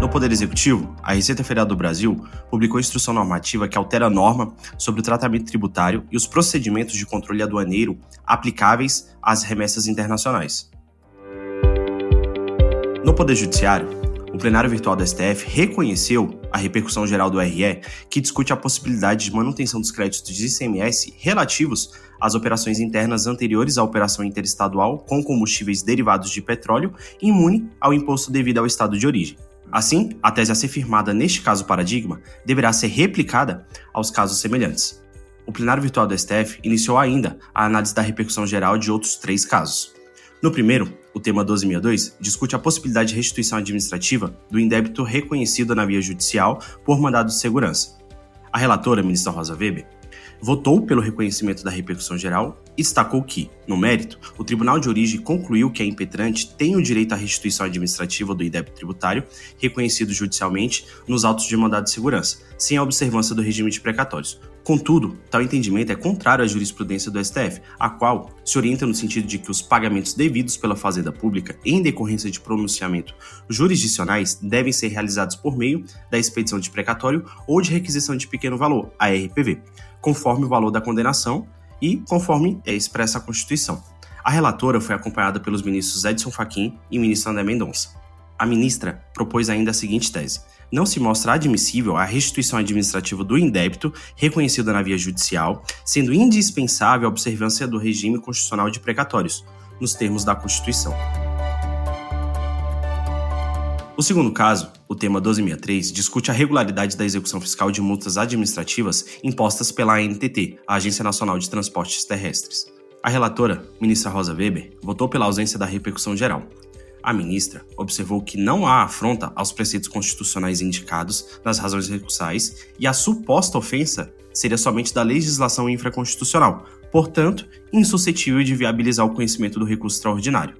No Poder Executivo, a Receita Federal do Brasil publicou instrução normativa que altera a norma sobre o tratamento tributário e os procedimentos de controle aduaneiro aplicáveis às remessas internacionais. No Poder Judiciário, o plenário virtual do STF reconheceu a repercussão geral do RE, que discute a possibilidade de manutenção dos créditos de ICMS relativos às operações internas anteriores à operação interestadual com combustíveis derivados de petróleo, imune ao imposto devido ao estado de origem. Assim, a tese a ser firmada neste caso paradigma deverá ser replicada aos casos semelhantes. O plenário virtual do STF iniciou ainda a análise da repercussão geral de outros três casos. No primeiro, o tema 1262 discute a possibilidade de restituição administrativa do indébito reconhecido na via judicial por mandado de segurança. A relatora, ministra Rosa Weber, votou pelo reconhecimento da repercussão geral e destacou que, no mérito, o Tribunal de Origem concluiu que a impetrante tem o direito à restituição administrativa do indébito tributário, reconhecido judicialmente nos autos de mandado de segurança, sem a observância do regime de precatórios. Contudo, tal entendimento é contrário à jurisprudência do STF, a qual se orienta no sentido de que os pagamentos devidos pela Fazenda Pública em decorrência de pronunciamento jurisdicionais devem ser realizados por meio da expedição de precatório ou de requisição de pequeno valor, a RPV conforme o valor da condenação e conforme é expressa a Constituição. A relatora foi acompanhada pelos ministros Edson Fachin e ministro André Mendonça. A ministra propôs ainda a seguinte tese: não se mostra admissível a restituição administrativa do indébito reconhecida na via judicial, sendo indispensável a observância do regime constitucional de precatórios, nos termos da Constituição. O segundo caso, o tema 1263, discute a regularidade da execução fiscal de multas administrativas impostas pela ANTT, a Agência Nacional de Transportes Terrestres. A relatora, ministra Rosa Weber, votou pela ausência da repercussão geral. A ministra observou que não há afronta aos preceitos constitucionais indicados nas razões recursais e a suposta ofensa seria somente da legislação infraconstitucional, portanto, insuscetível de viabilizar o conhecimento do recurso extraordinário.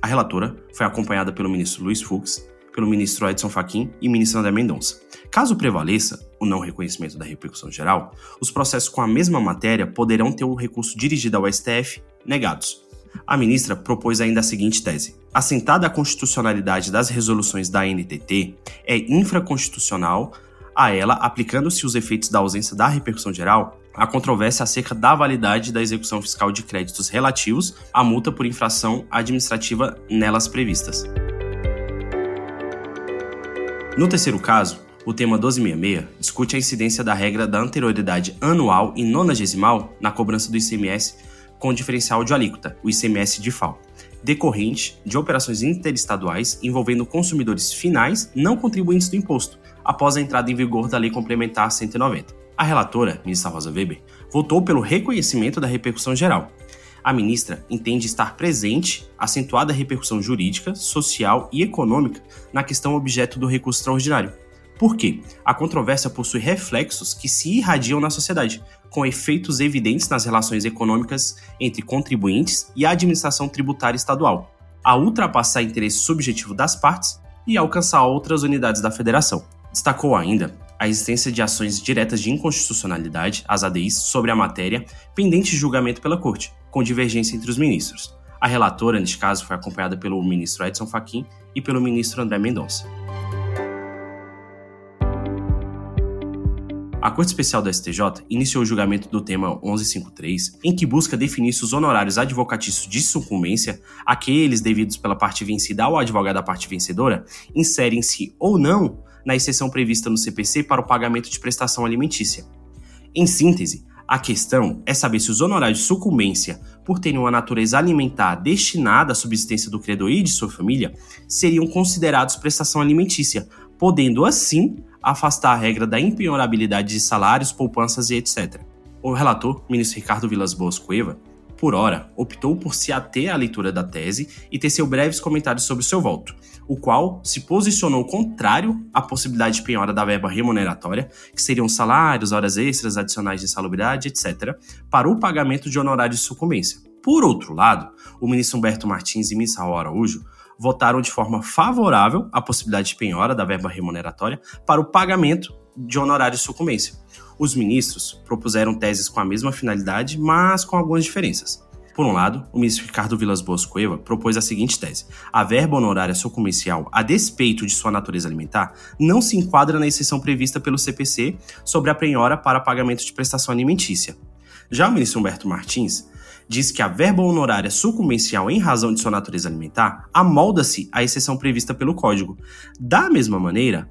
A relatora foi acompanhada pelo ministro Luiz Fux, pelo ministro Edson Fachin e ministro André Mendonça. Caso prevaleça o não reconhecimento da repercussão geral, os processos com a mesma matéria poderão ter o recurso dirigido ao STF negados. A ministra propôs ainda a seguinte tese: assentada a constitucionalidade das resoluções da NTT, é infraconstitucional a ela, aplicando-se os efeitos da ausência da repercussão geral, a controvérsia acerca da validade da execução fiscal de créditos relativos à multa por infração administrativa nelas previstas. No terceiro caso, o tema 1266 discute a incidência da regra da anterioridade anual e nonagesimal na cobrança do ICMS com diferencial de alíquota, o ICMS de FAO, decorrente de operações interestaduais envolvendo consumidores finais não contribuintes do imposto, após a entrada em vigor da Lei Complementar 190. A relatora, ministra Rosa Weber, votou pelo reconhecimento da repercussão geral, a ministra entende estar presente acentuada repercussão jurídica, social e econômica na questão objeto do recurso extraordinário. Por quê? A controvérsia possui reflexos que se irradiam na sociedade, com efeitos evidentes nas relações econômicas entre contribuintes e a administração tributária estadual, a ultrapassar interesse subjetivo das partes e alcançar outras unidades da federação. Destacou ainda a existência de ações diretas de inconstitucionalidade, as ADIs, sobre a matéria, pendente de julgamento pela Corte, com divergência entre os ministros. A relatora, neste caso, foi acompanhada pelo ministro Edson Fachin e pelo ministro André Mendonça. A Corte Especial do STJ iniciou o julgamento do tema 1153, em que busca definir se os honorários advocatícios de sucumbência, aqueles devidos pela parte vencida ao advogado da parte vencedora, inserem-se ou não na exceção prevista no CPC para o pagamento de prestação alimentícia. Em síntese, a questão é saber se os honorários de sucumbência, por terem uma natureza alimentar destinada à subsistência do credor e de sua família, seriam considerados prestação alimentícia, podendo assim afastar a regra da impenhorabilidade de salários, poupanças e etc. O relator, ministro Ricardo Vilas Boas Cueva, por hora, optou por se ater à leitura da tese e teceu breves comentários sobre o seu voto. o qual se posicionou contrário à possibilidade de penhora da verba remuneratória, que seriam salários, horas extras, adicionais de insalubridade, etc., para o pagamento de honorários de sucumbência. Por outro lado, o ministro Humberto Martins e Miss Raul Araújo votaram de forma favorável à possibilidade de penhora da verba remuneratória para o pagamento de honorários sucumbência. Os ministros propuseram teses com a mesma finalidade, mas com algumas diferenças. Por um lado, o ministro Ricardo Vilas Boas Cueva propôs a seguinte tese: a verba honorária sucumbencial, a despeito de sua natureza alimentar, não se enquadra na exceção prevista pelo CPC sobre a penhora para pagamento de prestação alimentícia. Já o ministro Humberto Martins diz que a verba honorária sucumbencial em razão de sua natureza alimentar amolda-se à exceção prevista pelo Código. Da mesma maneira,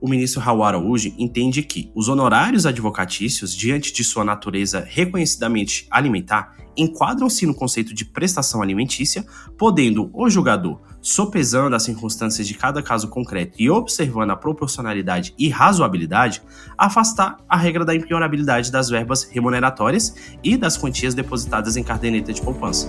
o ministro Raul Araújo entende que os honorários advocatícios, diante de sua natureza reconhecidamente alimentar, enquadram-se no conceito de prestação alimentícia, podendo o julgador, sopesando as circunstâncias de cada caso concreto e observando a proporcionalidade e razoabilidade, afastar a regra da impenhorabilidade das verbas remuneratórias e das quantias depositadas em caderneta de poupança.